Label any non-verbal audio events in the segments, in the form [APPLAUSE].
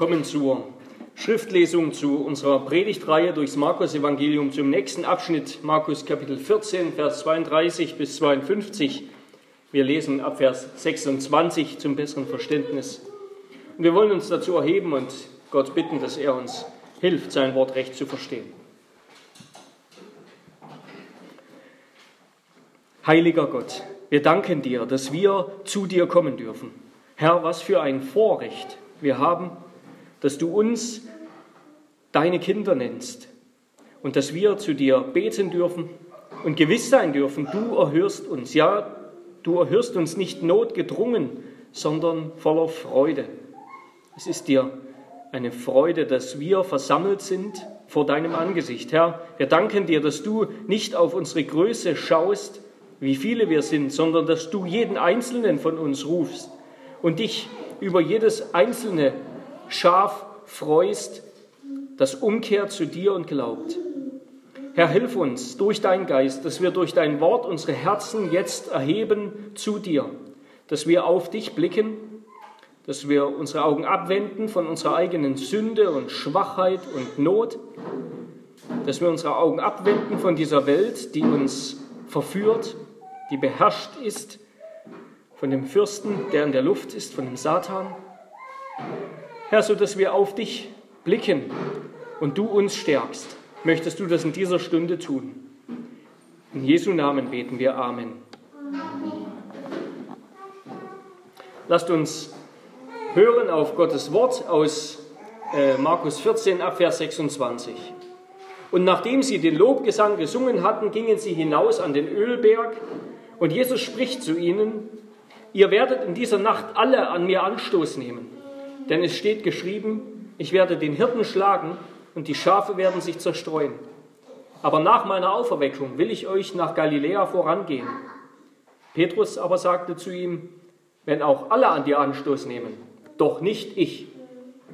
kommen zur Schriftlesung zu unserer Predigtreihe durchs Markus-Evangelium zum nächsten Abschnitt, Markus Kapitel 14, Vers 32 bis 52. Wir lesen ab Vers 26 zum besseren Verständnis. Und wir wollen uns dazu erheben und Gott bitten, dass er uns hilft, sein Wort recht zu verstehen. Heiliger Gott, wir danken dir, dass wir zu dir kommen dürfen. Herr, was für ein Vorrecht wir haben, dass du uns deine Kinder nennst und dass wir zu dir beten dürfen und gewiss sein dürfen, du erhörst uns. Ja, du erhörst uns nicht notgedrungen, sondern voller Freude. Es ist dir eine Freude, dass wir versammelt sind vor deinem Angesicht. Herr, wir danken dir, dass du nicht auf unsere Größe schaust, wie viele wir sind, sondern dass du jeden einzelnen von uns rufst und dich über jedes einzelne Schaf freust, das umkehrt zu dir und glaubt. Herr, hilf uns durch deinen Geist, dass wir durch dein Wort unsere Herzen jetzt erheben zu dir, dass wir auf dich blicken, dass wir unsere Augen abwenden von unserer eigenen Sünde und Schwachheit und Not, dass wir unsere Augen abwenden von dieser Welt, die uns verführt, die beherrscht ist von dem Fürsten, der in der Luft ist, von dem Satan. Herr, so dass wir auf dich blicken und du uns stärkst, möchtest du das in dieser Stunde tun. In Jesu Namen beten wir Amen. Lasst uns hören auf Gottes Wort aus äh, Markus 14 Abvers 26. Und nachdem sie den Lobgesang gesungen hatten, gingen sie hinaus an den Ölberg und Jesus spricht zu ihnen, Ihr werdet in dieser Nacht alle an mir Anstoß nehmen, denn es steht geschrieben, ich werde den Hirten schlagen und die Schafe werden sich zerstreuen. Aber nach meiner Auferweckung will ich euch nach Galiläa vorangehen. Petrus aber sagte zu ihm, wenn auch alle an dir Anstoß nehmen, doch nicht ich.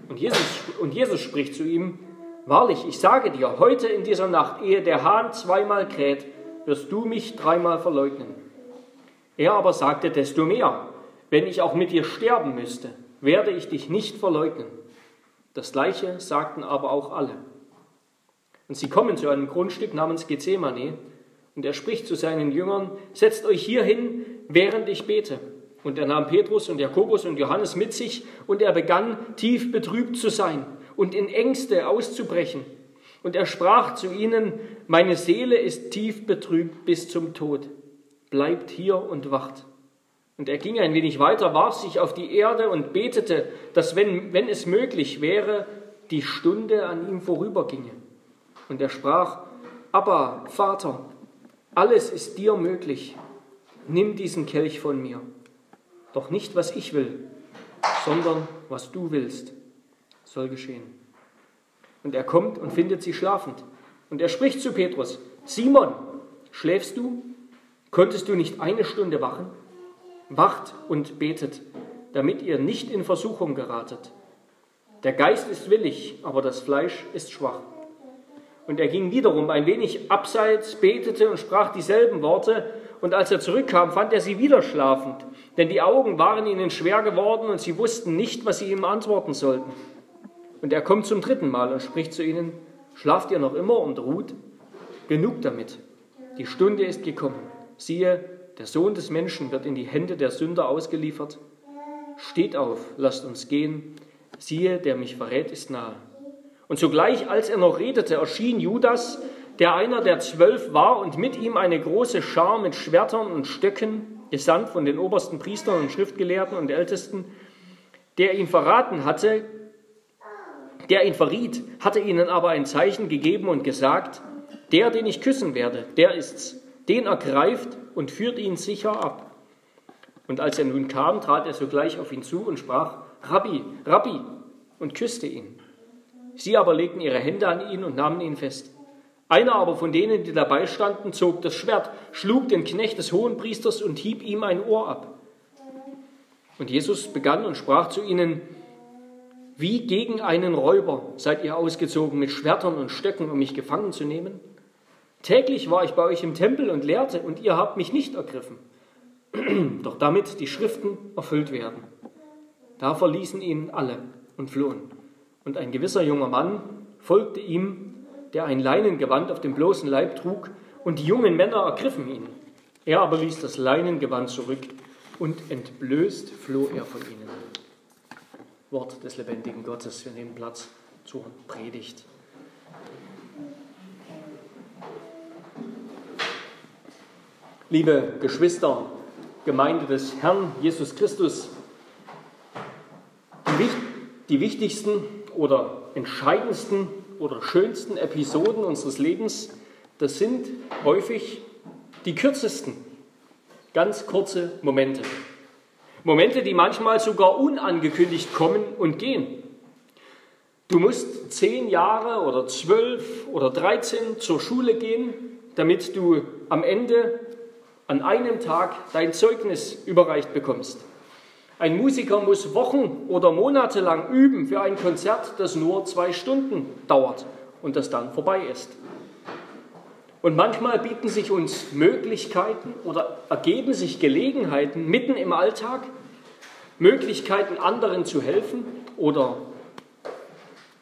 Und Jesus, und Jesus spricht zu ihm, wahrlich, ich sage dir, heute in dieser Nacht, ehe der Hahn zweimal kräht, wirst du mich dreimal verleugnen. Er aber sagte desto mehr, wenn ich auch mit dir sterben müsste, werde ich dich nicht verleugnen. Das gleiche sagten aber auch alle. Und sie kommen zu einem Grundstück namens Gethsemane, und er spricht zu seinen Jüngern, setzt euch hier hin, während ich bete. Und er nahm Petrus und Jakobus und Johannes mit sich, und er begann tief betrübt zu sein und in Ängste auszubrechen. Und er sprach zu ihnen, meine Seele ist tief betrübt bis zum Tod bleibt hier und wacht. Und er ging ein wenig weiter, warf sich auf die Erde und betete, dass, wenn, wenn es möglich wäre, die Stunde an ihm vorüberginge. Und er sprach, aber Vater, alles ist dir möglich, nimm diesen Kelch von mir. Doch nicht, was ich will, sondern was du willst, soll geschehen. Und er kommt und findet sie schlafend. Und er spricht zu Petrus, Simon, schläfst du? Konntest du nicht eine Stunde wachen? Wacht und betet, damit ihr nicht in Versuchung geratet. Der Geist ist willig, aber das Fleisch ist schwach. Und er ging wiederum ein wenig abseits, betete und sprach dieselben Worte. Und als er zurückkam, fand er sie wieder schlafend, denn die Augen waren ihnen schwer geworden und sie wussten nicht, was sie ihm antworten sollten. Und er kommt zum dritten Mal und spricht zu ihnen, schlaft ihr noch immer und ruht? Genug damit, die Stunde ist gekommen siehe, der Sohn des Menschen wird in die Hände der Sünder ausgeliefert. Steht auf, lasst uns gehen. Siehe, der mich verrät, ist nahe. Und sogleich, als er noch redete, erschien Judas, der einer der zwölf war, und mit ihm eine große Schar mit Schwertern und Stöcken, gesandt von den obersten Priestern und Schriftgelehrten und Ältesten, der ihn verraten hatte, der ihn verriet, hatte ihnen aber ein Zeichen gegeben und gesagt, der, den ich küssen werde, der ist's den ergreift und führt ihn sicher ab. Und als er nun kam, trat er sogleich auf ihn zu und sprach, Rabbi, Rabbi, und küsste ihn. Sie aber legten ihre Hände an ihn und nahmen ihn fest. Einer aber von denen, die dabei standen, zog das Schwert, schlug den Knecht des Hohenpriesters und hieb ihm ein Ohr ab. Und Jesus begann und sprach zu ihnen, wie gegen einen Räuber seid ihr ausgezogen mit Schwertern und Stöcken, um mich gefangen zu nehmen? Täglich war ich bei euch im Tempel und lehrte, und ihr habt mich nicht ergriffen. [CLEARS THROAT] Doch damit die Schriften erfüllt werden. Da verließen ihn alle und flohen. Und ein gewisser junger Mann folgte ihm, der ein Leinengewand auf dem bloßen Leib trug, und die jungen Männer ergriffen ihn. Er aber ließ das Leinengewand zurück und entblößt floh er von ihnen. Wort des lebendigen Gottes. Wir nehmen Platz zur Predigt. Liebe Geschwister, Gemeinde des Herrn Jesus Christus, die, wichtigsten oder entscheidendsten oder schönsten Episoden unseres Lebens, das sind häufig die kürzesten, ganz kurze Momente. Momente, die manchmal sogar unangekündigt kommen und gehen. Du musst zehn Jahre oder zwölf oder dreizehn zur Schule gehen, damit du am Ende an einem Tag dein Zeugnis überreicht bekommst. Ein Musiker muss Wochen oder Monate lang üben für ein Konzert, das nur zwei Stunden dauert und das dann vorbei ist. Und manchmal bieten sich uns Möglichkeiten oder ergeben sich Gelegenheiten mitten im Alltag, Möglichkeiten anderen zu helfen oder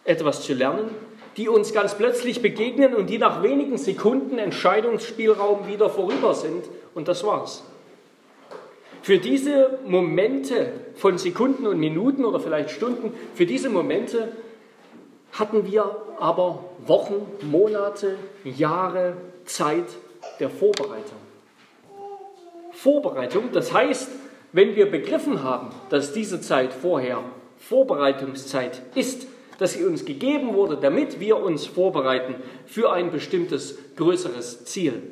etwas zu lernen, die uns ganz plötzlich begegnen und die nach wenigen Sekunden Entscheidungsspielraum wieder vorüber sind. Und das war's. Für diese Momente von Sekunden und Minuten oder vielleicht Stunden, für diese Momente hatten wir aber Wochen, Monate, Jahre Zeit der Vorbereitung. Vorbereitung, das heißt, wenn wir begriffen haben, dass diese Zeit vorher Vorbereitungszeit ist, dass sie uns gegeben wurde, damit wir uns vorbereiten für ein bestimmtes größeres Ziel.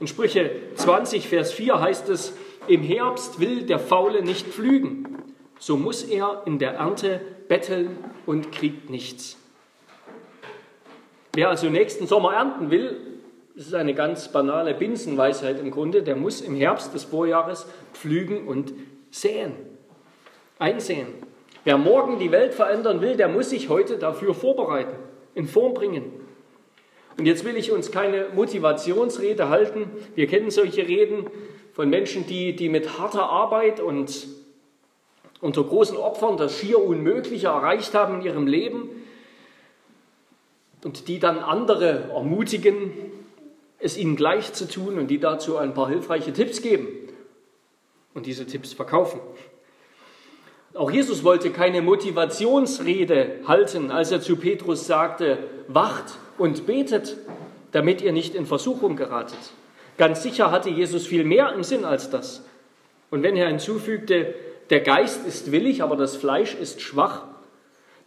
In Sprüche 20, Vers 4 heißt es, im Herbst will der Faule nicht pflügen, so muss er in der Ernte betteln und kriegt nichts. Wer also nächsten Sommer ernten will, das ist eine ganz banale Binsenweisheit im Grunde, der muss im Herbst des Vorjahres pflügen und säen, einsehen. Wer morgen die Welt verändern will, der muss sich heute dafür vorbereiten, in Form bringen. Und jetzt will ich uns keine Motivationsrede halten. Wir kennen solche Reden von Menschen, die, die mit harter Arbeit und unter großen Opfern das schier Unmögliche erreicht haben in ihrem Leben und die dann andere ermutigen, es ihnen gleich zu tun und die dazu ein paar hilfreiche Tipps geben und diese Tipps verkaufen. Auch Jesus wollte keine Motivationsrede halten, als er zu Petrus sagte, wacht und betet, damit ihr nicht in Versuchung geratet. Ganz sicher hatte Jesus viel mehr im Sinn als das. Und wenn er hinzufügte, der Geist ist willig, aber das Fleisch ist schwach,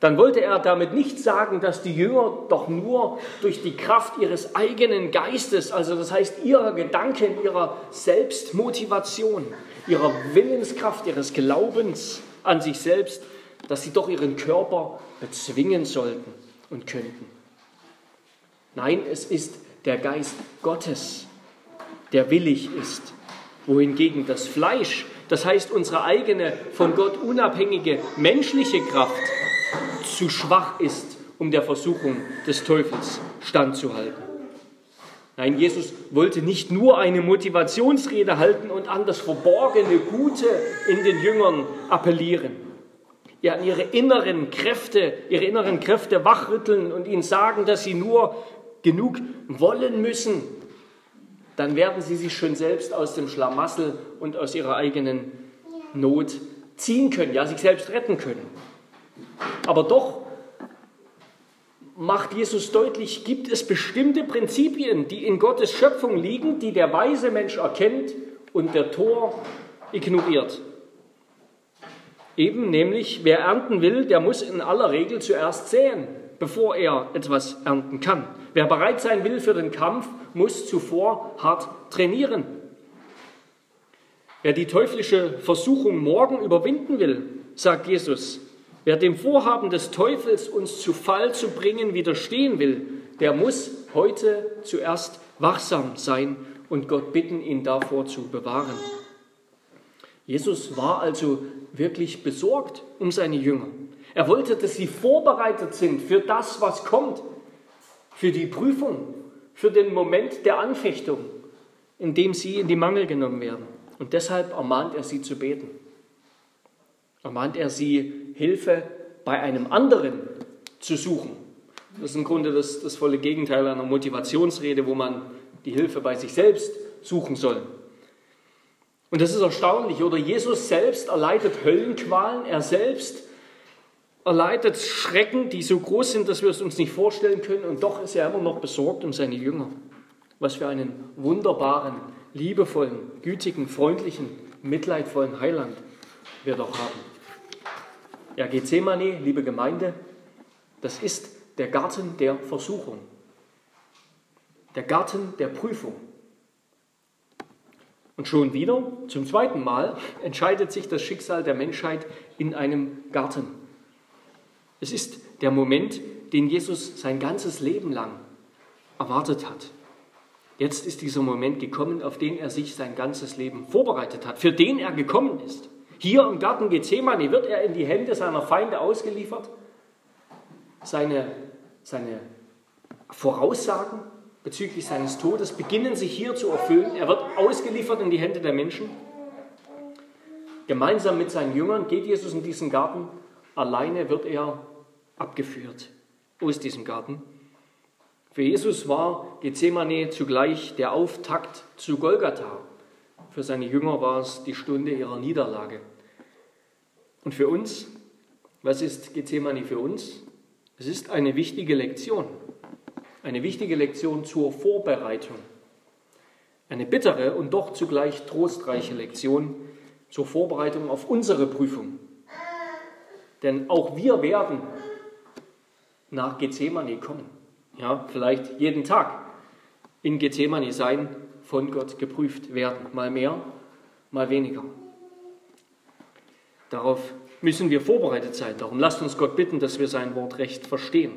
dann wollte er damit nicht sagen, dass die Jünger doch nur durch die Kraft ihres eigenen Geistes, also das heißt ihrer Gedanken, ihrer Selbstmotivation, ihrer Willenskraft, ihres Glaubens an sich selbst, dass sie doch ihren Körper bezwingen sollten und könnten. Nein, es ist der Geist Gottes, der willig ist, wohingegen das Fleisch, das heißt unsere eigene von Gott unabhängige menschliche Kraft, zu schwach ist, um der Versuchung des Teufels standzuhalten. Nein, Jesus wollte nicht nur eine Motivationsrede halten und an das verborgene Gute in den Jüngern appellieren. Ja, an ihre inneren Kräfte, ihre inneren Kräfte wachrütteln und ihnen sagen, dass sie nur genug wollen müssen, dann werden sie sich schon selbst aus dem Schlamassel und aus ihrer eigenen Not ziehen können, ja, sich selbst retten können. Aber doch macht Jesus deutlich, gibt es bestimmte Prinzipien, die in Gottes Schöpfung liegen, die der weise Mensch erkennt und der Tor ignoriert. Eben nämlich, wer ernten will, der muss in aller Regel zuerst säen, bevor er etwas ernten kann. Wer bereit sein will für den Kampf, muss zuvor hart trainieren. Wer die teuflische Versuchung morgen überwinden will, sagt Jesus, wer dem Vorhaben des Teufels, uns zu Fall zu bringen, widerstehen will, der muss heute zuerst wachsam sein und Gott bitten, ihn davor zu bewahren. Jesus war also wirklich besorgt um seine Jünger. Er wollte, dass sie vorbereitet sind für das, was kommt für die Prüfung, für den Moment der Anfechtung, in dem sie in die Mangel genommen werden. Und deshalb ermahnt er sie zu beten. Ermahnt er sie, Hilfe bei einem anderen zu suchen. Das ist im Grunde das, das volle Gegenteil einer Motivationsrede, wo man die Hilfe bei sich selbst suchen soll. Und das ist erstaunlich, oder? Jesus selbst erleidet Höllenqualen, er selbst erleidet Schrecken, die so groß sind, dass wir es uns nicht vorstellen können, und doch ist er immer noch besorgt um seine Jünger. Was für einen wunderbaren, liebevollen, gütigen, freundlichen, mitleidvollen Heiland wir doch haben. Ja, Gethsemane, liebe Gemeinde, das ist der Garten der Versuchung, der Garten der Prüfung. Und schon wieder, zum zweiten Mal, [LAUGHS] entscheidet sich das Schicksal der Menschheit in einem Garten. Es ist der Moment, den Jesus sein ganzes Leben lang erwartet hat. Jetzt ist dieser Moment gekommen, auf den er sich sein ganzes Leben vorbereitet hat, für den er gekommen ist. Hier im Garten Gethsemane wird er in die Hände seiner Feinde ausgeliefert. Seine, seine Voraussagen bezüglich seines Todes beginnen sich hier zu erfüllen. Er wird ausgeliefert in die Hände der Menschen. Gemeinsam mit seinen Jüngern geht Jesus in diesen Garten. Alleine wird er abgeführt aus diesem Garten. Für Jesus war Gethsemane zugleich der Auftakt zu Golgatha. Für seine Jünger war es die Stunde ihrer Niederlage. Und für uns, was ist Gethsemane für uns? Es ist eine wichtige Lektion. Eine wichtige Lektion zur Vorbereitung. Eine bittere und doch zugleich trostreiche Lektion zur Vorbereitung auf unsere Prüfung. Denn auch wir werden nach Gethsemane kommen ja, vielleicht jeden Tag in Gethsemane sein, von Gott geprüft werden. Mal mehr, mal weniger. Darauf müssen wir vorbereitet sein. Darum lasst uns Gott bitten, dass wir sein Wort recht verstehen.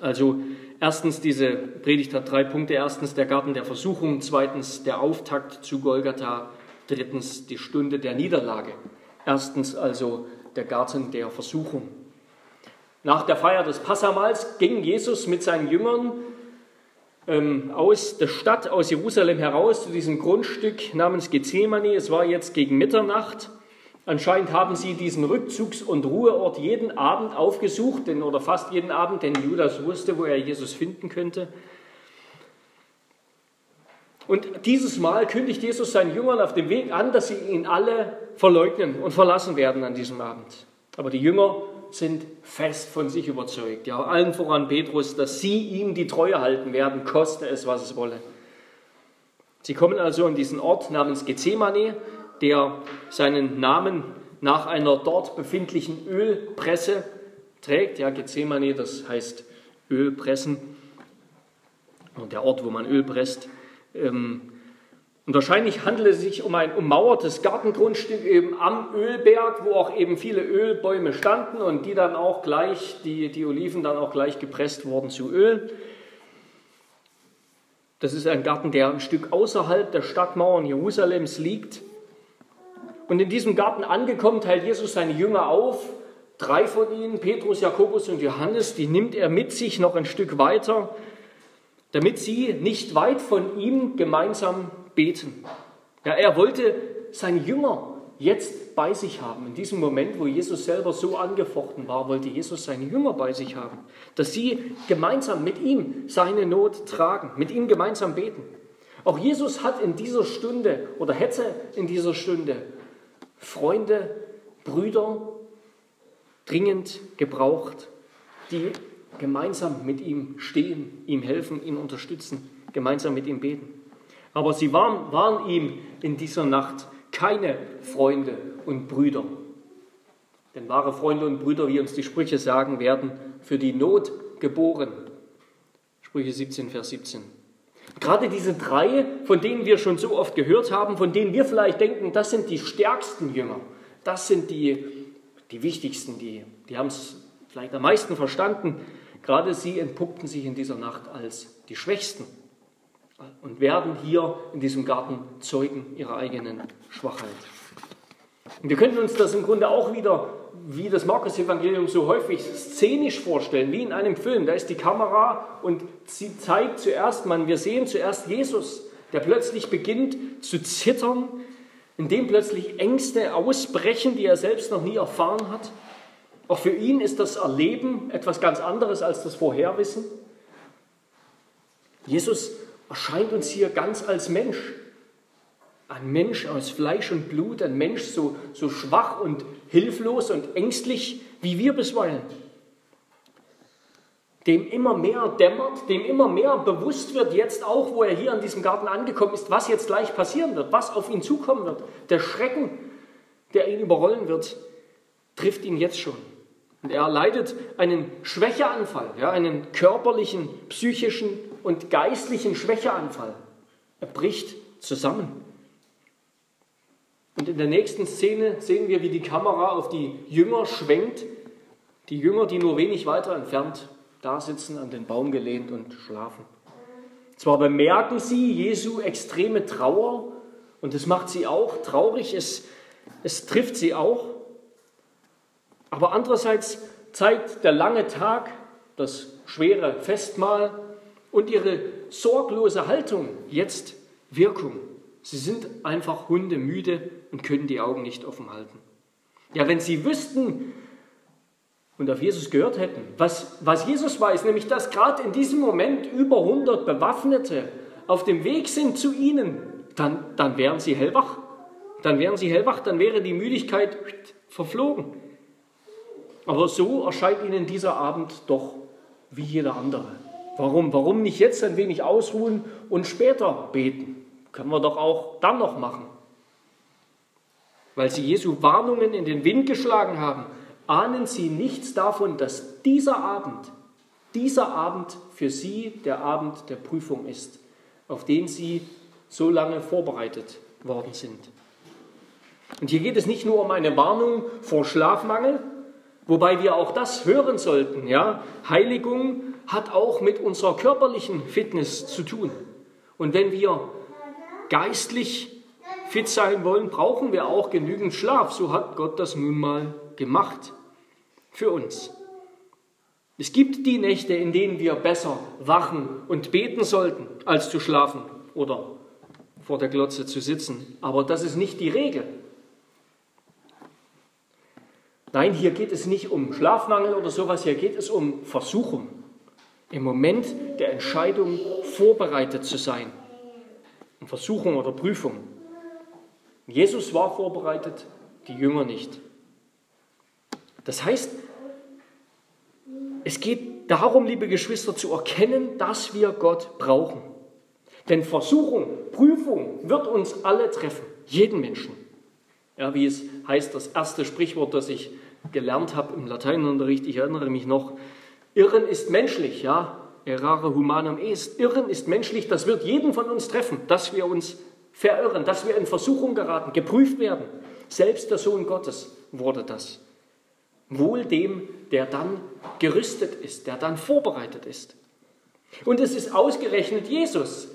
Also erstens, diese Predigt hat drei Punkte. Erstens der Garten der Versuchung, zweitens der Auftakt zu Golgatha, drittens die Stunde der Niederlage. Erstens also der Garten der Versuchung. Nach der Feier des Passamals ging Jesus mit seinen Jüngern ähm, aus der Stadt, aus Jerusalem heraus zu diesem Grundstück namens Gethsemane. Es war jetzt gegen Mitternacht. Anscheinend haben sie diesen Rückzugs- und Ruheort jeden Abend aufgesucht, denn, oder fast jeden Abend, denn Judas wusste, wo er Jesus finden könnte. Und dieses Mal kündigt Jesus seinen Jüngern auf dem Weg an, dass sie ihn alle verleugnen und verlassen werden an diesem Abend. Aber die Jünger sind fest von sich überzeugt, ja, allen voran Petrus, dass sie ihm die Treue halten werden, koste es, was es wolle. Sie kommen also an diesen Ort namens Gethsemane, der seinen Namen nach einer dort befindlichen Ölpresse trägt. Ja, Gethsemane, das heißt Ölpressen. Und der Ort, wo man Öl presst. Ähm, und wahrscheinlich handelt es sich um ein ummauertes Gartengrundstück eben am Ölberg, wo auch eben viele Ölbäume standen und die dann auch gleich, die, die Oliven dann auch gleich gepresst wurden zu Öl. Das ist ein Garten, der ein Stück außerhalb der Stadtmauern Jerusalems liegt. Und in diesem Garten angekommen, teilt Jesus seine Jünger auf. Drei von ihnen, Petrus, Jakobus und Johannes, die nimmt er mit sich noch ein Stück weiter, damit sie nicht weit von ihm gemeinsam beten. Ja, er wollte seine Jünger jetzt bei sich haben. In diesem Moment, wo Jesus selber so angefochten war, wollte Jesus seine Jünger bei sich haben, dass sie gemeinsam mit ihm seine Not tragen, mit ihm gemeinsam beten. Auch Jesus hat in dieser Stunde oder hätte in dieser Stunde Freunde, Brüder dringend gebraucht, die gemeinsam mit ihm stehen, ihm helfen, ihn unterstützen, gemeinsam mit ihm beten. Aber sie waren, waren ihm in dieser Nacht keine Freunde und Brüder. Denn wahre Freunde und Brüder, wie uns die Sprüche sagen, werden für die Not geboren. Sprüche 17, Vers 17. Gerade diese drei, von denen wir schon so oft gehört haben, von denen wir vielleicht denken, das sind die stärksten Jünger, das sind die, die wichtigsten, die, die haben es vielleicht am meisten verstanden. Gerade sie entpuppten sich in dieser Nacht als die Schwächsten und werden hier in diesem Garten Zeugen ihrer eigenen Schwachheit. Und wir könnten uns das im Grunde auch wieder, wie das Markus-Evangelium so häufig szenisch vorstellen, wie in einem Film. Da ist die Kamera und sie zeigt zuerst, man, wir sehen zuerst Jesus, der plötzlich beginnt zu zittern, in dem plötzlich Ängste ausbrechen, die er selbst noch nie erfahren hat. Auch für ihn ist das Erleben etwas ganz anderes als das Vorherwissen. Jesus erscheint uns hier ganz als Mensch. Ein Mensch aus Fleisch und Blut, ein Mensch so, so schwach und hilflos und ängstlich wie wir bisweilen. Dem immer mehr dämmert, dem immer mehr bewusst wird, jetzt auch, wo er hier an diesem Garten angekommen ist, was jetzt gleich passieren wird, was auf ihn zukommen wird. Der Schrecken, der ihn überrollen wird, trifft ihn jetzt schon. Und er leidet einen Schwächeanfall, ja, einen körperlichen, psychischen und geistlichen Schwächeanfall. Er bricht zusammen. Und in der nächsten Szene sehen wir, wie die Kamera auf die Jünger schwenkt. Die Jünger, die nur wenig weiter entfernt da sitzen, an den Baum gelehnt und schlafen. Zwar bemerken sie Jesu extreme Trauer und es macht sie auch traurig, es, es trifft sie auch, aber andererseits zeigt der lange Tag, das schwere Festmahl und ihre sorglose Haltung jetzt Wirkung. Sie sind einfach hundemüde und können die Augen nicht offen halten. Ja, wenn sie wüssten und auf Jesus gehört hätten, was, was Jesus weiß, nämlich dass gerade in diesem Moment über 100 Bewaffnete auf dem Weg sind zu ihnen, dann, dann wären sie hellwach. Dann wären sie hellwach, dann wäre die Müdigkeit verflogen. Aber so erscheint ihnen dieser Abend doch wie jeder andere. Warum? Warum nicht jetzt ein wenig ausruhen und später beten? Können wir doch auch dann noch machen. Weil sie Jesu Warnungen in den Wind geschlagen haben, ahnen sie nichts davon, dass dieser Abend, dieser Abend für sie der Abend der Prüfung ist, auf den sie so lange vorbereitet worden sind. Und hier geht es nicht nur um eine Warnung vor Schlafmangel, Wobei wir auch das hören sollten. Ja? Heiligung hat auch mit unserer körperlichen Fitness zu tun. Und wenn wir geistlich fit sein wollen, brauchen wir auch genügend Schlaf. So hat Gott das nun mal gemacht für uns. Es gibt die Nächte, in denen wir besser wachen und beten sollten, als zu schlafen oder vor der Glotze zu sitzen. Aber das ist nicht die Regel. Nein, hier geht es nicht um Schlafmangel oder sowas, hier geht es um Versuchung. Im Moment der Entscheidung vorbereitet zu sein. Um Versuchung oder Prüfung. Jesus war vorbereitet, die Jünger nicht. Das heißt, es geht darum, liebe Geschwister, zu erkennen, dass wir Gott brauchen. Denn Versuchung, Prüfung wird uns alle treffen, jeden Menschen. Ja, wie es heißt, das erste Sprichwort, das ich gelernt habe im Lateinunterricht, ich erinnere mich noch, Irren ist menschlich, ja, errare humanum est. Irren ist menschlich, das wird jeden von uns treffen, dass wir uns verirren, dass wir in Versuchung geraten, geprüft werden. Selbst der Sohn Gottes wurde das. Wohl dem, der dann gerüstet ist, der dann vorbereitet ist. Und es ist ausgerechnet Jesus,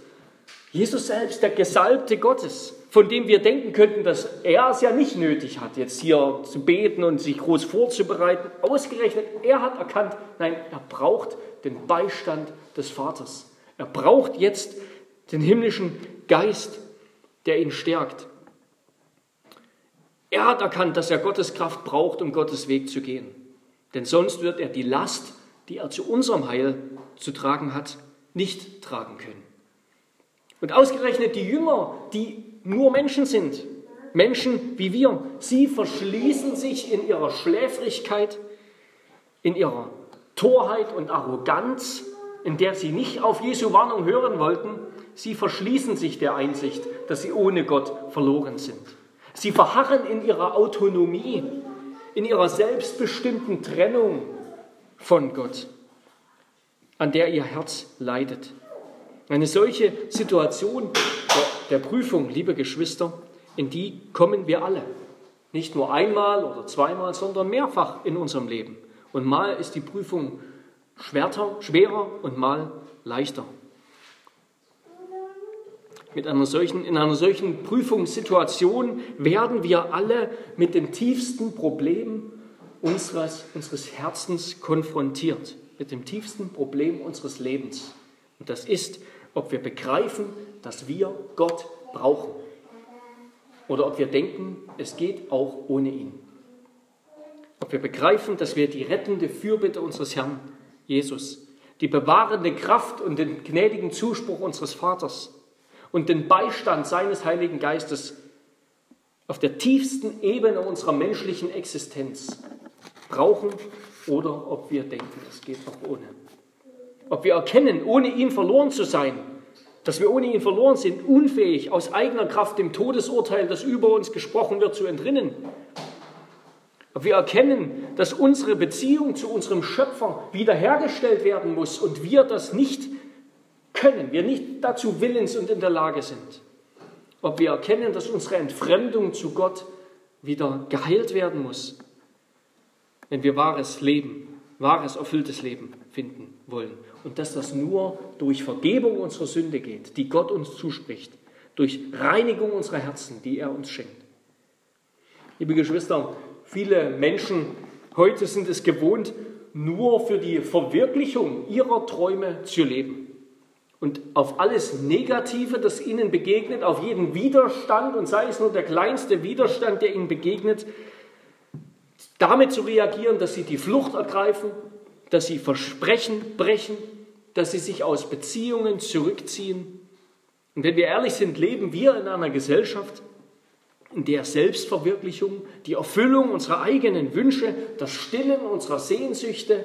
Jesus selbst, der Gesalbte Gottes, von dem wir denken könnten, dass er es ja nicht nötig hat, jetzt hier zu beten und sich groß vorzubereiten. Ausgerechnet, er hat erkannt, nein, er braucht den Beistand des Vaters. Er braucht jetzt den himmlischen Geist, der ihn stärkt. Er hat erkannt, dass er Gottes Kraft braucht, um Gottes Weg zu gehen. Denn sonst wird er die Last, die er zu unserem Heil zu tragen hat, nicht tragen können. Und ausgerechnet die Jünger, die nur Menschen sind, Menschen wie wir, sie verschließen sich in ihrer Schläfrigkeit, in ihrer Torheit und Arroganz, in der sie nicht auf Jesu Warnung hören wollten, sie verschließen sich der Einsicht, dass sie ohne Gott verloren sind. Sie verharren in ihrer Autonomie, in ihrer selbstbestimmten Trennung von Gott, an der ihr Herz leidet. Eine solche Situation der, Prüfung, liebe Geschwister, in die kommen wir alle. Nicht nur einmal oder zweimal, sondern mehrfach in unserem Leben. Und mal ist die Prüfung schwerer, schwerer und mal leichter. Mit einer solchen, in einer solchen Prüfungssituation werden wir alle mit den tiefsten Problemen unseres, unseres Herzens konfrontiert. Mit dem tiefsten Problem unseres Lebens. Und das ist ob wir begreifen, dass wir Gott brauchen. Oder ob wir denken, es geht auch ohne ihn. ob wir begreifen, dass wir die rettende Fürbitte unseres Herrn Jesus, die bewahrende Kraft und den gnädigen Zuspruch unseres Vaters und den Beistand seines Heiligen Geistes auf der tiefsten Ebene unserer menschlichen Existenz brauchen oder ob wir denken, es geht noch ohne. Ob wir erkennen, ohne ihn verloren zu sein, dass wir ohne ihn verloren sind, unfähig, aus eigener Kraft dem Todesurteil, das über uns gesprochen wird, zu entrinnen. Ob wir erkennen, dass unsere Beziehung zu unserem Schöpfer wiederhergestellt werden muss und wir das nicht können, wir nicht dazu willens und in der Lage sind. Ob wir erkennen, dass unsere Entfremdung zu Gott wieder geheilt werden muss, wenn wir wahres Leben, wahres erfülltes Leben finden wollen. Und dass das nur durch Vergebung unserer Sünde geht, die Gott uns zuspricht, durch Reinigung unserer Herzen, die er uns schenkt. Liebe Geschwister, viele Menschen heute sind es gewohnt, nur für die Verwirklichung ihrer Träume zu leben. Und auf alles Negative, das ihnen begegnet, auf jeden Widerstand, und sei es nur der kleinste Widerstand, der ihnen begegnet, damit zu reagieren, dass sie die Flucht ergreifen, dass sie Versprechen brechen, dass sie sich aus Beziehungen zurückziehen. Und wenn wir ehrlich sind, leben wir in einer Gesellschaft, in der Selbstverwirklichung, die Erfüllung unserer eigenen Wünsche, das Stillen unserer Sehnsüchte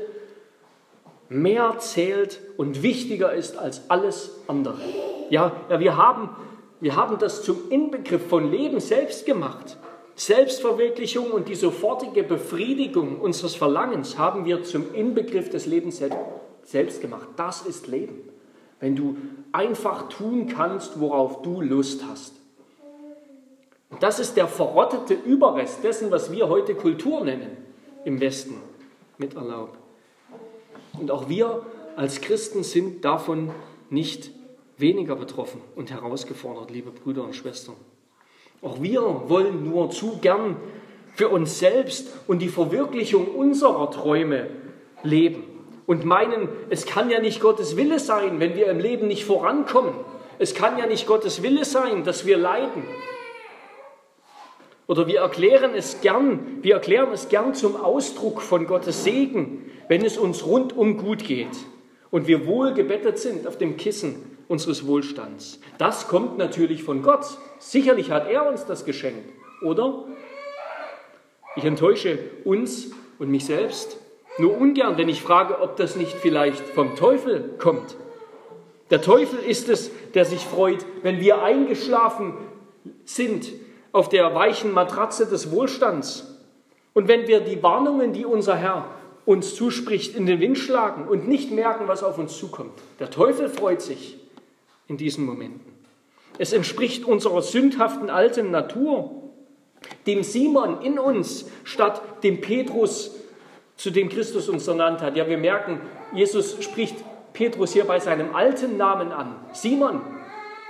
mehr zählt und wichtiger ist als alles andere. Ja, ja wir, haben, wir haben das zum Inbegriff von Leben selbst gemacht. Selbstverwirklichung und die sofortige Befriedigung unseres Verlangens haben wir zum Inbegriff des Lebens selbst gemacht. Das ist Leben. Wenn du einfach tun kannst, worauf du Lust hast. Und das ist der verrottete Überrest dessen, was wir heute Kultur nennen im Westen mit Erlaub. Und auch wir als Christen sind davon nicht weniger betroffen und herausgefordert, liebe Brüder und Schwestern. Auch wir wollen nur zu gern für uns selbst und die Verwirklichung unserer Träume leben und meinen, es kann ja nicht Gottes Wille sein, wenn wir im Leben nicht vorankommen. Es kann ja nicht Gottes Wille sein, dass wir leiden. Oder wir erklären es gern, wir erklären es gern zum Ausdruck von Gottes Segen, wenn es uns rundum gut geht und wir wohlgebettet sind auf dem Kissen unseres Wohlstands. Das kommt natürlich von Gott. Sicherlich hat er uns das geschenkt, oder? Ich enttäusche uns und mich selbst nur ungern, wenn ich frage, ob das nicht vielleicht vom Teufel kommt. Der Teufel ist es, der sich freut, wenn wir eingeschlafen sind auf der weichen Matratze des Wohlstands und wenn wir die Warnungen, die unser Herr uns zuspricht, in den Wind schlagen und nicht merken, was auf uns zukommt. Der Teufel freut sich in diesen Momenten. Es entspricht unserer sündhaften alten Natur, dem Simon in uns statt dem Petrus, zu dem Christus uns ernannt hat. Ja, wir merken, Jesus spricht Petrus hier bei seinem alten Namen an. Simon,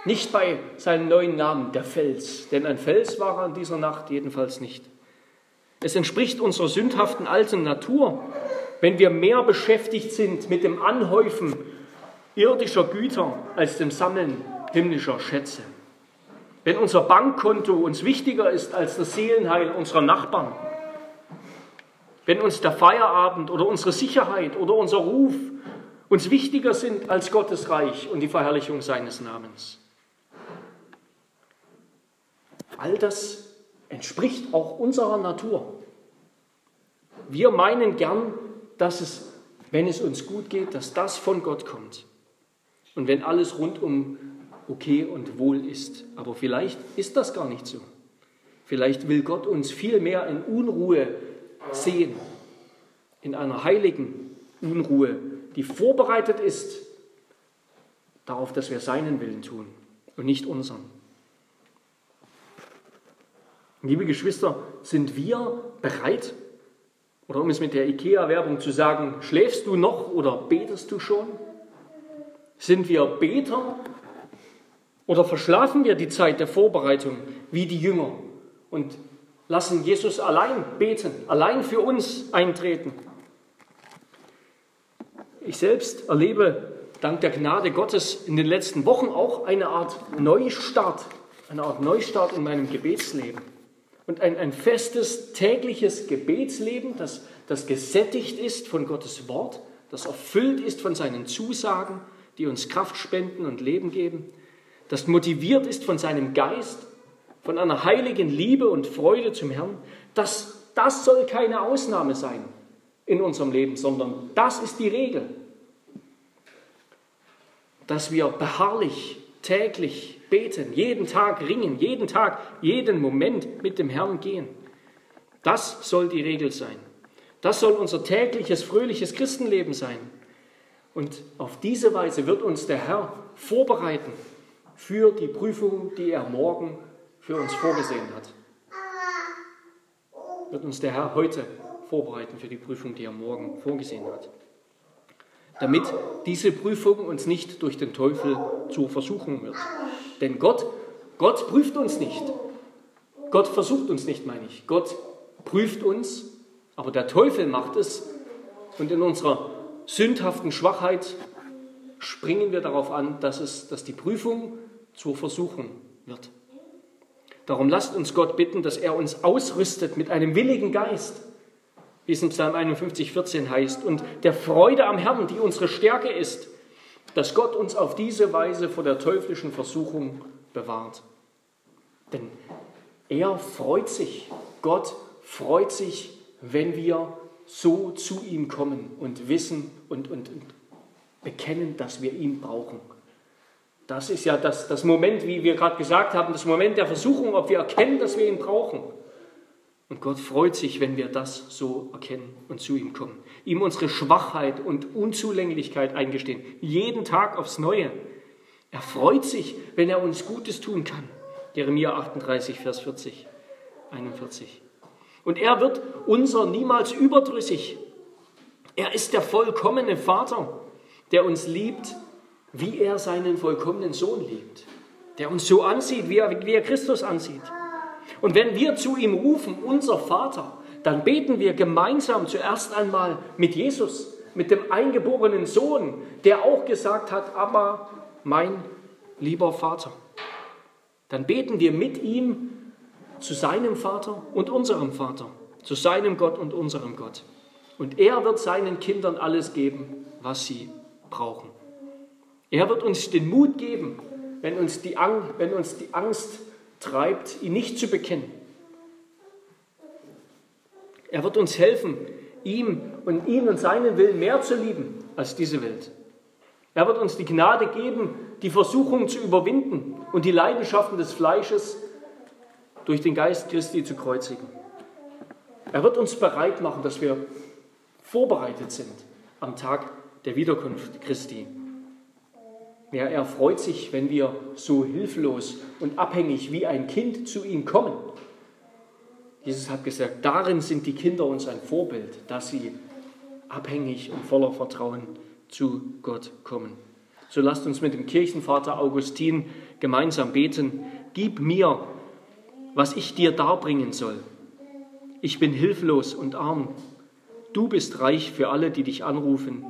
nicht bei seinem neuen Namen, der Fels. Denn ein Fels war er in dieser Nacht jedenfalls nicht. Es entspricht unserer sündhaften alten Natur, wenn wir mehr beschäftigt sind mit dem Anhäufen irdischer Güter als dem Sammeln himmlischer Schätze. Wenn unser Bankkonto uns wichtiger ist als das Seelenheil unserer Nachbarn. Wenn uns der Feierabend oder unsere Sicherheit oder unser Ruf uns wichtiger sind als Gottes Reich und die Verherrlichung seines Namens. All das entspricht auch unserer Natur. Wir meinen gern, dass es, wenn es uns gut geht, dass das von Gott kommt. Und wenn alles rundum okay und wohl ist. Aber vielleicht ist das gar nicht so. Vielleicht will Gott uns viel mehr in Unruhe sehen, in einer heiligen Unruhe, die vorbereitet ist darauf, dass wir seinen Willen tun und nicht unseren. Liebe Geschwister, sind wir bereit, oder um es mit der IKEA-Werbung zu sagen, schläfst du noch oder betest du schon? Sind wir Beter oder verschlafen wir die Zeit der Vorbereitung wie die Jünger und lassen Jesus allein beten, allein für uns eintreten? Ich selbst erlebe dank der Gnade Gottes in den letzten Wochen auch eine Art Neustart, eine Art Neustart in meinem Gebetsleben. und ein, ein festes tägliches Gebetsleben, das, das gesättigt ist von Gottes Wort, das erfüllt ist von seinen Zusagen, die uns Kraft spenden und Leben geben, das motiviert ist von seinem Geist, von einer heiligen Liebe und Freude zum Herrn, das, das soll keine Ausnahme sein in unserem Leben, sondern das ist die Regel. Dass wir beharrlich, täglich beten, jeden Tag ringen, jeden Tag, jeden Moment mit dem Herrn gehen. Das soll die Regel sein. Das soll unser tägliches, fröhliches Christenleben sein. Und auf diese Weise wird uns der Herr vorbereiten für die Prüfung, die er morgen für uns vorgesehen hat. Wird uns der Herr heute vorbereiten für die Prüfung, die er morgen vorgesehen hat. Damit diese Prüfung uns nicht durch den Teufel zur Versuchung wird. Denn Gott, Gott prüft uns nicht. Gott versucht uns nicht, meine ich. Gott prüft uns, aber der Teufel macht es. Und in unserer sündhaften Schwachheit springen wir darauf an, dass, es, dass die Prüfung zur Versuchung wird. Darum lasst uns Gott bitten, dass er uns ausrüstet mit einem willigen Geist, wie es in Psalm 51, 14 heißt, und der Freude am Herrn, die unsere Stärke ist, dass Gott uns auf diese Weise vor der teuflischen Versuchung bewahrt. Denn er freut sich, Gott freut sich, wenn wir so zu ihm kommen und wissen und, und, und bekennen, dass wir ihn brauchen. Das ist ja das, das Moment, wie wir gerade gesagt haben, das Moment der Versuchung, ob wir erkennen, dass wir ihn brauchen. Und Gott freut sich, wenn wir das so erkennen und zu ihm kommen. Ihm unsere Schwachheit und Unzulänglichkeit eingestehen. Jeden Tag aufs Neue. Er freut sich, wenn er uns Gutes tun kann. Jeremia 38, Vers 40, 41. Und er wird unser niemals überdrüssig. Er ist der vollkommene Vater, der uns liebt wie er seinen vollkommenen Sohn liebt, der uns so ansieht, wie er, wie er Christus ansieht. Und wenn wir zu ihm rufen, unser Vater, dann beten wir gemeinsam zuerst einmal mit Jesus, mit dem eingeborenen Sohn, der auch gesagt hat, aber mein lieber Vater. Dann beten wir mit ihm zu seinem Vater und unserem Vater, zu seinem Gott und unserem Gott. Und er wird seinen Kindern alles geben, was sie brauchen. Er wird uns den Mut geben, wenn uns die, Ang wenn uns die Angst treibt, ihn nicht zu bekennen. Er wird uns helfen, ihm und ihn und seinen Willen mehr zu lieben als diese Welt. Er wird uns die Gnade geben, die Versuchung zu überwinden und die Leidenschaften des Fleisches durch den Geist Christi zu kreuzigen. Er wird uns bereit machen, dass wir vorbereitet sind am Tag der Wiederkunft Christi. Ja, er freut sich, wenn wir so hilflos und abhängig wie ein Kind zu ihm kommen. Jesus hat gesagt, darin sind die Kinder uns ein Vorbild, dass sie abhängig und voller Vertrauen zu Gott kommen. So lasst uns mit dem Kirchenvater Augustin gemeinsam beten. Gib mir, was ich dir darbringen soll. Ich bin hilflos und arm. Du bist reich für alle, die dich anrufen.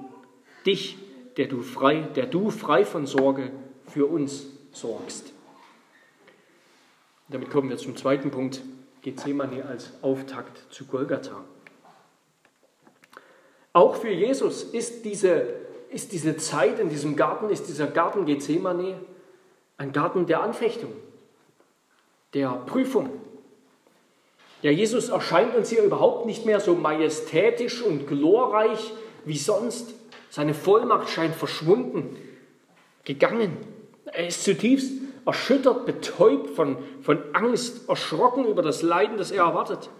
Dich der du frei, der du frei von Sorge für uns sorgst. Damit kommen wir zum zweiten Punkt, Gethsemane als Auftakt zu Golgatha. Auch für Jesus ist diese, ist diese Zeit in diesem Garten, ist dieser Garten Gethsemane ein Garten der Anfechtung, der Prüfung. Ja, Jesus erscheint uns hier überhaupt nicht mehr so majestätisch und glorreich wie sonst, seine Vollmacht scheint verschwunden, gegangen. Er ist zutiefst erschüttert, betäubt von, von Angst, erschrocken über das Leiden, das er erwartet.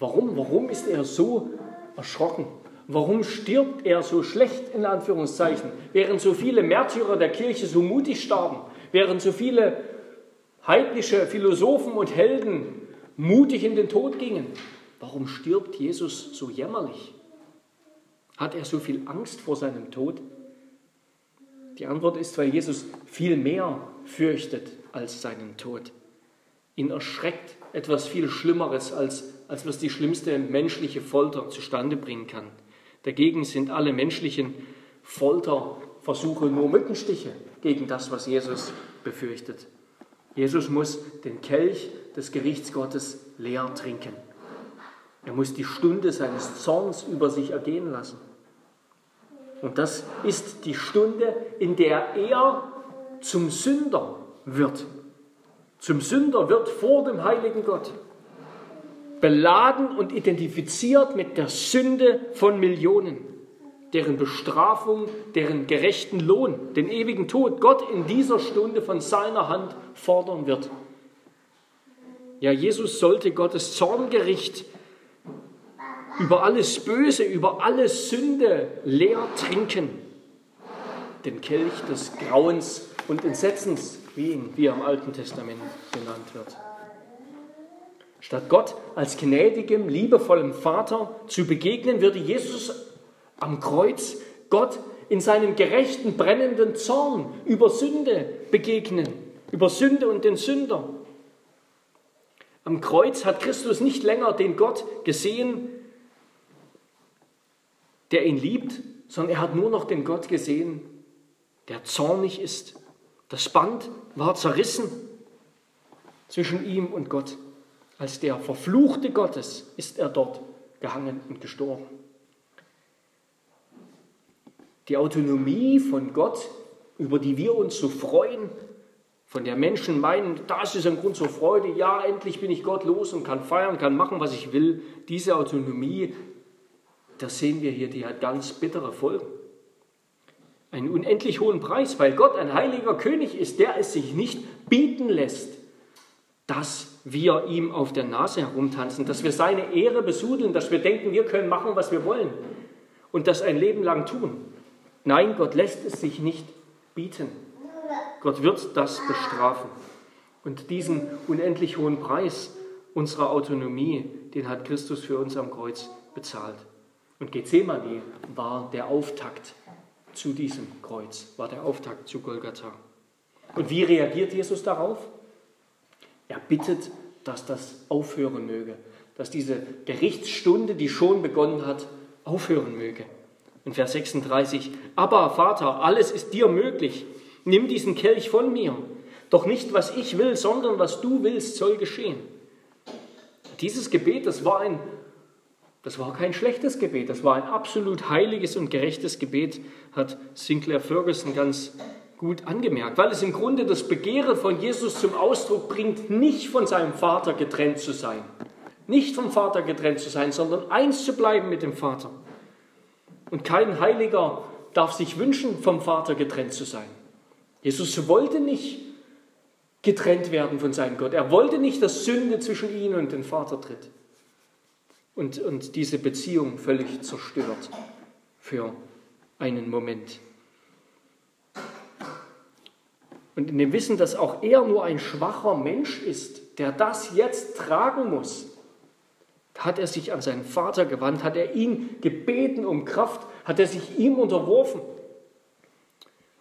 Warum? Warum ist er so erschrocken? Warum stirbt er so schlecht, in Anführungszeichen, während so viele Märtyrer der Kirche so mutig starben, während so viele heidnische Philosophen und Helden mutig in den Tod gingen? Warum stirbt Jesus so jämmerlich? Hat er so viel Angst vor seinem Tod? Die Antwort ist, weil Jesus viel mehr fürchtet als seinen Tod. Ihn erschreckt etwas viel Schlimmeres, als, als was die schlimmste menschliche Folter zustande bringen kann. Dagegen sind alle menschlichen Folterversuche nur Mückenstiche gegen das, was Jesus befürchtet. Jesus muss den Kelch des Gerichts Gottes leer trinken. Er muss die Stunde seines Zorns über sich ergehen lassen. Und das ist die Stunde, in der er zum Sünder wird. Zum Sünder wird vor dem heiligen Gott. Beladen und identifiziert mit der Sünde von Millionen, deren Bestrafung, deren gerechten Lohn, den ewigen Tod Gott in dieser Stunde von seiner Hand fordern wird. Ja, Jesus sollte Gottes Zorngericht über alles Böse, über alles Sünde leer trinken. Den Kelch des Grauens und Entsetzens, wie, ihn, wie er im Alten Testament genannt wird. Statt Gott als gnädigem, liebevollem Vater zu begegnen, würde Jesus am Kreuz Gott in seinem gerechten, brennenden Zorn über Sünde begegnen, über Sünde und den Sünder. Am Kreuz hat Christus nicht länger den Gott gesehen, der ihn liebt, sondern er hat nur noch den Gott gesehen, der zornig ist. Das Band war zerrissen zwischen ihm und Gott. Als der Verfluchte Gottes ist er dort gehangen und gestorben. Die Autonomie von Gott, über die wir uns so freuen, von der Menschen meinen, das ist ein Grund zur Freude, ja, endlich bin ich Gott los und kann feiern, kann machen, was ich will. Diese Autonomie das sehen wir hier, die hat ganz bittere Folgen. Einen unendlich hohen Preis, weil Gott ein heiliger König ist, der es sich nicht bieten lässt, dass wir ihm auf der Nase herumtanzen, dass wir seine Ehre besudeln, dass wir denken, wir können machen, was wir wollen und das ein Leben lang tun. Nein, Gott lässt es sich nicht bieten. Gott wird das bestrafen. Und diesen unendlich hohen Preis unserer Autonomie, den hat Christus für uns am Kreuz bezahlt. Und Gethsemane war der Auftakt zu diesem Kreuz, war der Auftakt zu Golgatha. Und wie reagiert Jesus darauf? Er bittet, dass das aufhören möge, dass diese Gerichtsstunde, die schon begonnen hat, aufhören möge. In Vers 36, aber Vater, alles ist dir möglich, nimm diesen Kelch von mir, doch nicht was ich will, sondern was du willst, soll geschehen. Dieses Gebet, das war ein das war kein schlechtes Gebet, das war ein absolut heiliges und gerechtes Gebet, hat Sinclair Ferguson ganz gut angemerkt, weil es im Grunde das Begehren von Jesus zum Ausdruck bringt, nicht von seinem Vater getrennt zu sein. Nicht vom Vater getrennt zu sein, sondern eins zu bleiben mit dem Vater. Und kein Heiliger darf sich wünschen, vom Vater getrennt zu sein. Jesus wollte nicht getrennt werden von seinem Gott. Er wollte nicht, dass Sünde zwischen ihn und dem Vater tritt und, und diese Beziehung völlig zerstört für einen Moment. Und in dem Wissen, dass auch er nur ein schwacher Mensch ist, der das jetzt tragen muss, hat er sich an seinen Vater gewandt, hat er ihn gebeten um Kraft, hat er sich ihm unterworfen.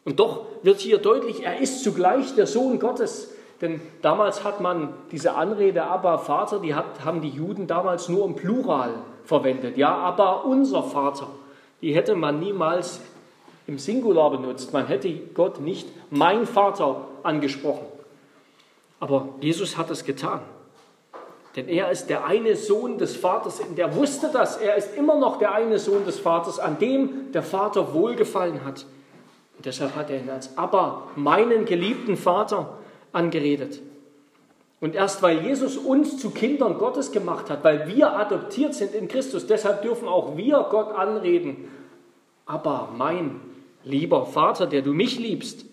Und doch wird hier deutlich, er ist zugleich der Sohn Gottes. Denn damals hat man diese Anrede Abba Vater, die hat, haben die Juden damals nur im Plural verwendet. Ja, Abba unser Vater. Die hätte man niemals im Singular benutzt. Man hätte Gott nicht mein Vater angesprochen. Aber Jesus hat es getan. Denn er ist der eine Sohn des Vaters. Und er wusste das. Er ist immer noch der eine Sohn des Vaters, an dem der Vater wohlgefallen hat. Und deshalb hat er ihn als Abba, meinen geliebten Vater, angeredet. Und erst weil Jesus uns zu Kindern Gottes gemacht hat, weil wir adoptiert sind in Christus, deshalb dürfen auch wir Gott anreden. Aber mein lieber Vater, der du mich liebst.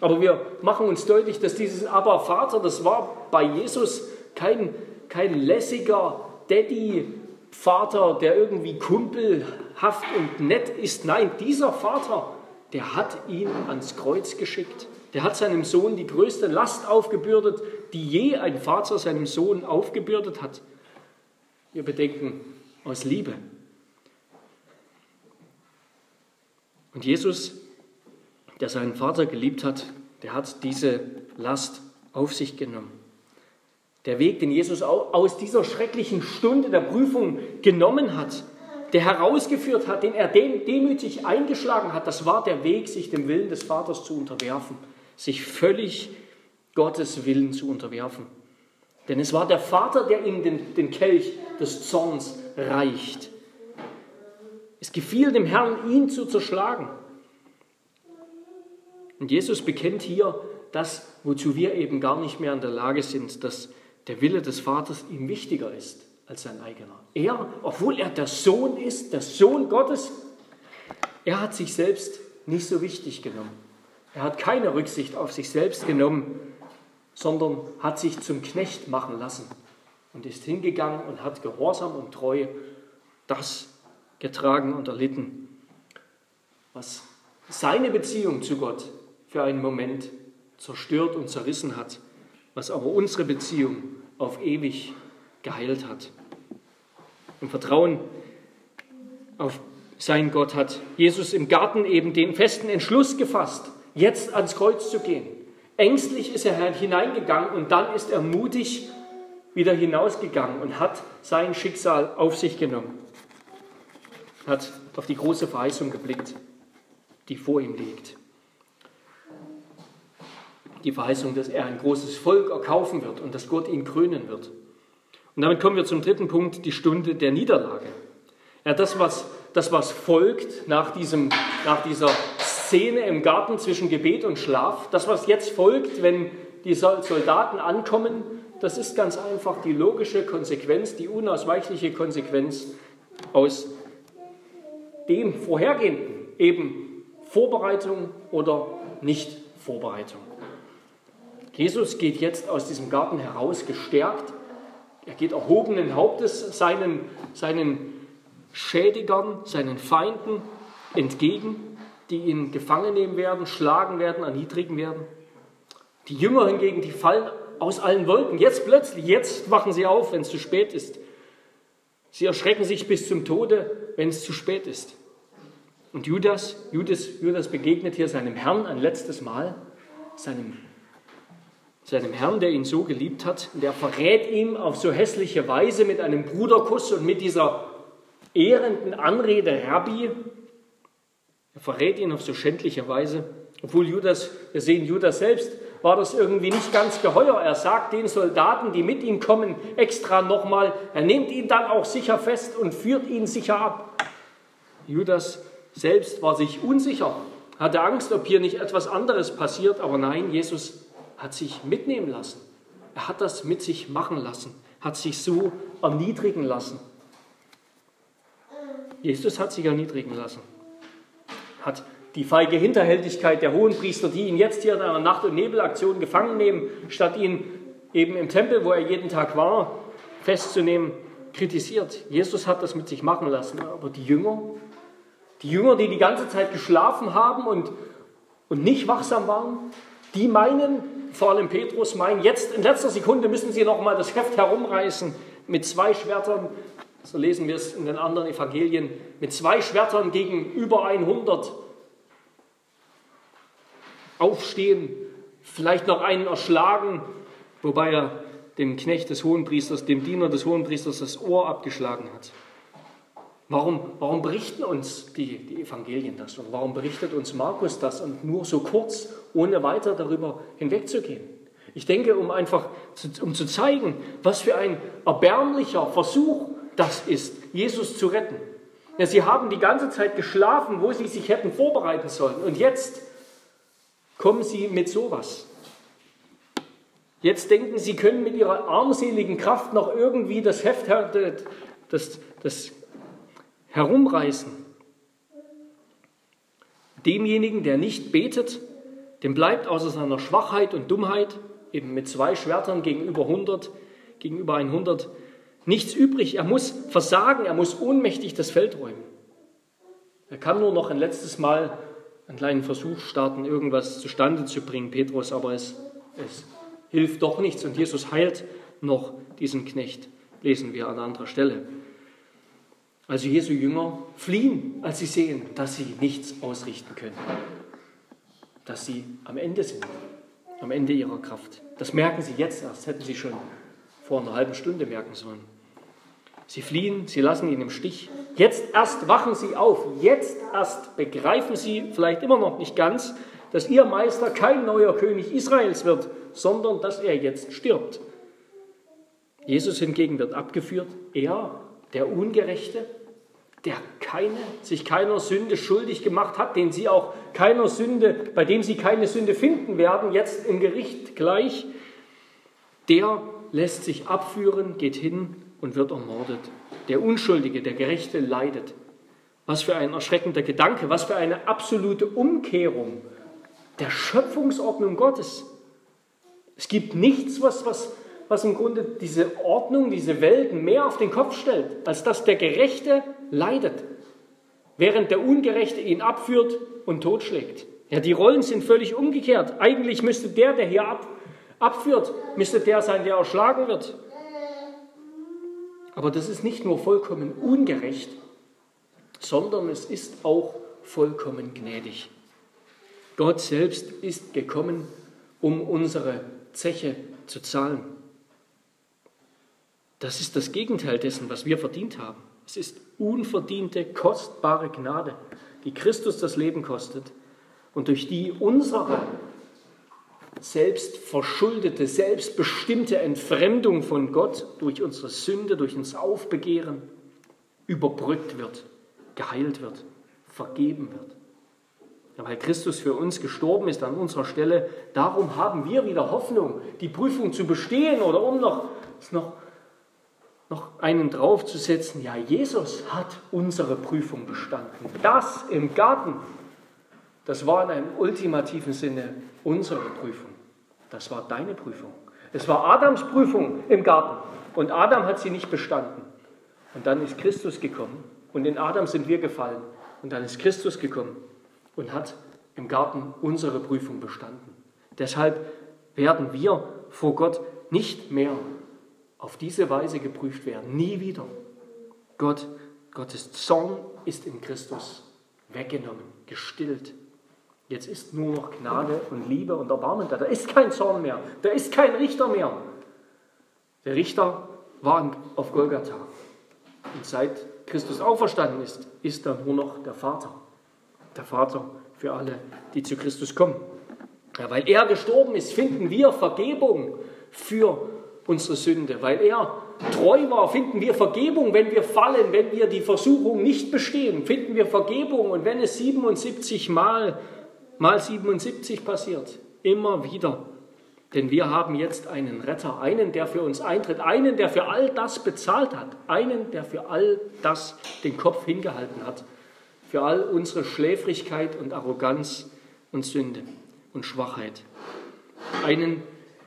Aber wir machen uns deutlich, dass dieses Aber Vater, das war bei Jesus kein, kein lässiger Daddy-Vater, der irgendwie kumpelhaft und nett ist. Nein, dieser Vater, der hat ihn ans Kreuz geschickt. Der hat seinem Sohn die größte Last aufgebürdet, die je ein Vater seinem Sohn aufgebürdet hat. Wir bedenken aus Liebe. Und Jesus, der seinen Vater geliebt hat, der hat diese Last auf sich genommen. Der Weg, den Jesus aus dieser schrecklichen Stunde der Prüfung genommen hat, der herausgeführt hat, den er demütig eingeschlagen hat, das war der Weg, sich dem Willen des Vaters zu unterwerfen sich völlig Gottes Willen zu unterwerfen. Denn es war der Vater, der ihm den, den Kelch des Zorns reicht. Es gefiel dem Herrn, ihn zu zerschlagen. Und Jesus bekennt hier das, wozu wir eben gar nicht mehr in der Lage sind, dass der Wille des Vaters ihm wichtiger ist als sein eigener. Er, obwohl er der Sohn ist, der Sohn Gottes, er hat sich selbst nicht so wichtig genommen. Er hat keine Rücksicht auf sich selbst genommen, sondern hat sich zum Knecht machen lassen und ist hingegangen und hat gehorsam und treu das getragen und erlitten, was seine Beziehung zu Gott für einen Moment zerstört und zerrissen hat, was aber unsere Beziehung auf ewig geheilt hat. Im Vertrauen auf sein Gott hat Jesus im Garten eben den festen Entschluss gefasst, jetzt ans Kreuz zu gehen. Ängstlich ist er hineingegangen und dann ist er mutig wieder hinausgegangen und hat sein Schicksal auf sich genommen, hat auf die große Verheißung geblickt, die vor ihm liegt die Verheißung, dass er ein großes Volk erkaufen wird und dass Gott ihn krönen wird. Und damit kommen wir zum dritten Punkt, die Stunde der Niederlage. Ja, das, was, das, was folgt nach, diesem, nach dieser Szene im Garten zwischen Gebet und Schlaf, das, was jetzt folgt, wenn die Soldaten ankommen, das ist ganz einfach die logische Konsequenz, die unausweichliche Konsequenz aus dem Vorhergehenden, eben Vorbereitung oder Nicht-Vorbereitung. Jesus geht jetzt aus diesem Garten heraus gestärkt. Er geht erhobenen Hauptes seinen, seinen Schädigern, seinen Feinden entgegen, die ihn gefangen nehmen werden, schlagen werden, erniedrigen werden. Die Jünger hingegen, die fallen aus allen Wolken. Jetzt plötzlich, jetzt wachen sie auf, wenn es zu spät ist. Sie erschrecken sich bis zum Tode, wenn es zu spät ist. Und Judas, Judas, Judas begegnet hier seinem Herrn ein letztes Mal, seinem seinem Herrn, der ihn so geliebt hat. Und er verrät ihm auf so hässliche Weise mit einem Bruderkuss und mit dieser ehrenden Anrede Rabbi. Er verrät ihn auf so schändliche Weise. Obwohl Judas, wir sehen Judas selbst, war das irgendwie nicht ganz geheuer. Er sagt den Soldaten, die mit ihm kommen, extra nochmal, er nimmt ihn dann auch sicher fest und führt ihn sicher ab. Judas selbst war sich unsicher, hatte Angst, ob hier nicht etwas anderes passiert, aber nein, Jesus hat sich mitnehmen lassen. Er hat das mit sich machen lassen, hat sich so erniedrigen lassen. Jesus hat sich erniedrigen lassen, hat die feige Hinterhältigkeit der Hohenpriester, die ihn jetzt hier in einer Nacht- und Nebelaktion gefangen nehmen, statt ihn eben im Tempel, wo er jeden Tag war, festzunehmen, kritisiert. Jesus hat das mit sich machen lassen, aber die Jünger, die Jünger, die die ganze Zeit geschlafen haben und, und nicht wachsam waren, die meinen, vor allem Petrus meint, jetzt in letzter Sekunde müssen sie noch mal das Heft herumreißen mit zwei Schwertern, so lesen wir es in den anderen Evangelien, mit zwei Schwertern gegen über 100 aufstehen, vielleicht noch einen erschlagen, wobei er dem Knecht des Hohenpriesters, dem Diener des Hohenpriesters das Ohr abgeschlagen hat. Warum, warum berichten uns die, die Evangelien das und warum berichtet uns Markus das und nur so kurz, ohne weiter darüber hinwegzugehen? Ich denke, um einfach zu, um zu zeigen, was für ein erbärmlicher Versuch das ist, Jesus zu retten. Ja, sie haben die ganze Zeit geschlafen, wo sie sich hätten vorbereiten sollen. Und jetzt kommen sie mit sowas. Jetzt denken sie können mit ihrer armseligen Kraft noch irgendwie das Heft, das, das herumreißen. Demjenigen, der nicht betet, dem bleibt außer seiner Schwachheit und Dummheit, eben mit zwei Schwertern gegenüber 100, gegenüber 100, nichts übrig. Er muss versagen, er muss ohnmächtig das Feld räumen. Er kann nur noch ein letztes Mal einen kleinen Versuch starten, irgendwas zustande zu bringen, Petrus, aber es, es hilft doch nichts und Jesus heilt noch diesen Knecht, lesen wir an anderer Stelle. Also Jesu Jünger fliehen, als sie sehen, dass sie nichts ausrichten können. Dass sie am Ende sind, am Ende ihrer Kraft. Das merken sie jetzt erst, hätten sie schon vor einer halben Stunde merken sollen. Sie fliehen, sie lassen ihn im Stich. Jetzt erst wachen sie auf, jetzt erst begreifen sie vielleicht immer noch nicht ganz, dass ihr Meister kein neuer König Israels wird, sondern dass er jetzt stirbt. Jesus hingegen wird abgeführt, er, der Ungerechte, der keine, sich keiner Sünde schuldig gemacht hat, den sie auch keiner Sünde, bei dem sie keine Sünde finden werden, jetzt im Gericht gleich, der lässt sich abführen, geht hin und wird ermordet. Der Unschuldige, der Gerechte leidet. Was für ein erschreckender Gedanke, was für eine absolute Umkehrung der Schöpfungsordnung Gottes. Es gibt nichts, was, was, was im Grunde diese Ordnung, diese Welt mehr auf den Kopf stellt, als dass der Gerechte leidet, während der Ungerechte ihn abführt und totschlägt. Ja, die Rollen sind völlig umgekehrt. Eigentlich müsste der, der hier ab, abführt, müsste der sein, der erschlagen wird. Aber das ist nicht nur vollkommen ungerecht, sondern es ist auch vollkommen gnädig. Gott selbst ist gekommen, um unsere Zeche zu zahlen. Das ist das Gegenteil dessen, was wir verdient haben. Es ist unverdiente, kostbare Gnade, die Christus das Leben kostet und durch die unsere selbstverschuldete, selbstbestimmte Entfremdung von Gott durch unsere Sünde, durch uns Aufbegehren überbrückt wird, geheilt wird, vergeben wird. Ja, weil Christus für uns gestorben ist an unserer Stelle, darum haben wir wieder Hoffnung, die Prüfung zu bestehen oder um noch, noch noch einen draufzusetzen, ja, Jesus hat unsere Prüfung bestanden. Das im Garten, das war in einem ultimativen Sinne unsere Prüfung. Das war deine Prüfung. Es war Adams Prüfung im Garten und Adam hat sie nicht bestanden. Und dann ist Christus gekommen und in Adam sind wir gefallen und dann ist Christus gekommen und hat im Garten unsere Prüfung bestanden. Deshalb werden wir vor Gott nicht mehr auf diese Weise geprüft werden. Nie wieder. Gott, Gottes Zorn ist in Christus weggenommen, gestillt. Jetzt ist nur noch Gnade und Liebe und Erbarmen da. Da ist kein Zorn mehr. Da ist kein Richter mehr. Der Richter war auf Golgatha. Und seit Christus auferstanden ist, ist da nur noch der Vater. Der Vater für alle, die zu Christus kommen. Ja, weil er gestorben ist, finden wir Vergebung für unsere Sünde. Weil er treu war, finden wir Vergebung, wenn wir fallen, wenn wir die Versuchung nicht bestehen, finden wir Vergebung. Und wenn es 77 Mal, mal 77 passiert, immer wieder. Denn wir haben jetzt einen Retter, einen, der für uns eintritt, einen, der für all das bezahlt hat, einen, der für all das den Kopf hingehalten hat, für all unsere Schläfrigkeit und Arroganz und Sünde und Schwachheit. Einen,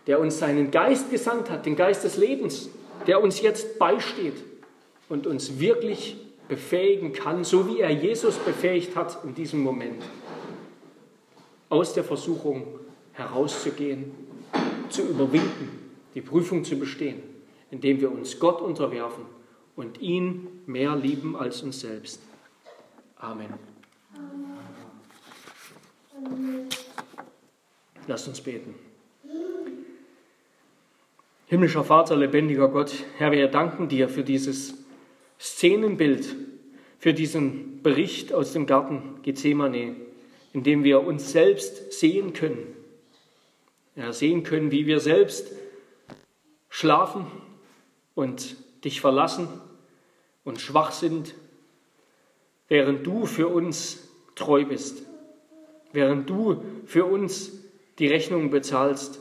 der uns seinen Geist gesandt hat, den Geist des Lebens, der uns jetzt beisteht und uns wirklich befähigen kann, so wie er Jesus befähigt hat in diesem Moment, aus der Versuchung herauszugehen, zu überwinden, die Prüfung zu bestehen, indem wir uns Gott unterwerfen und ihn mehr lieben als uns selbst. Amen. Lasst uns beten. Himmlischer Vater, lebendiger Gott, Herr, wir danken dir für dieses Szenenbild, für diesen Bericht aus dem Garten Gethsemane, in dem wir uns selbst sehen können. Ja, sehen können, wie wir selbst schlafen und dich verlassen und schwach sind, während du für uns treu bist, während du für uns die Rechnung bezahlst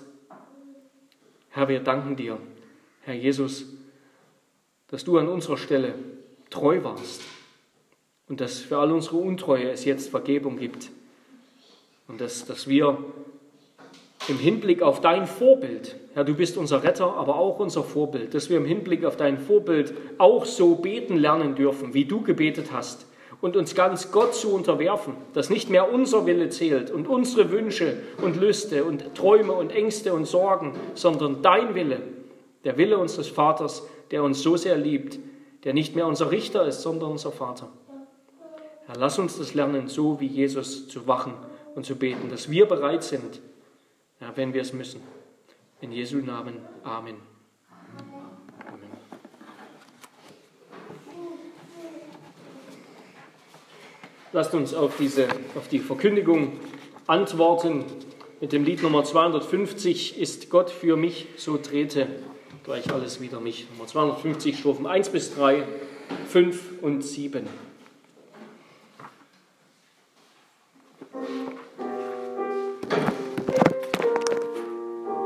Herr, wir danken dir, Herr Jesus, dass du an unserer Stelle treu warst und dass für all unsere Untreue es jetzt Vergebung gibt und dass, dass wir im Hinblick auf dein Vorbild, Herr, du bist unser Retter, aber auch unser Vorbild, dass wir im Hinblick auf dein Vorbild auch so beten lernen dürfen, wie du gebetet hast und uns ganz Gott zu unterwerfen, dass nicht mehr unser Wille zählt und unsere Wünsche und Lüste und Träume und Ängste und Sorgen, sondern dein Wille, der Wille unseres Vaters, der uns so sehr liebt, der nicht mehr unser Richter ist, sondern unser Vater. Herr, lass uns das lernen, so wie Jesus zu wachen und zu beten, dass wir bereit sind, ja, wenn wir es müssen. In Jesu Namen. Amen. Lasst uns auf, diese, auf die Verkündigung antworten mit dem Lied Nummer 250, Ist Gott für mich, so trete gleich alles wieder nicht. Nummer 250 Strophen 1 bis 3, 5 und 7.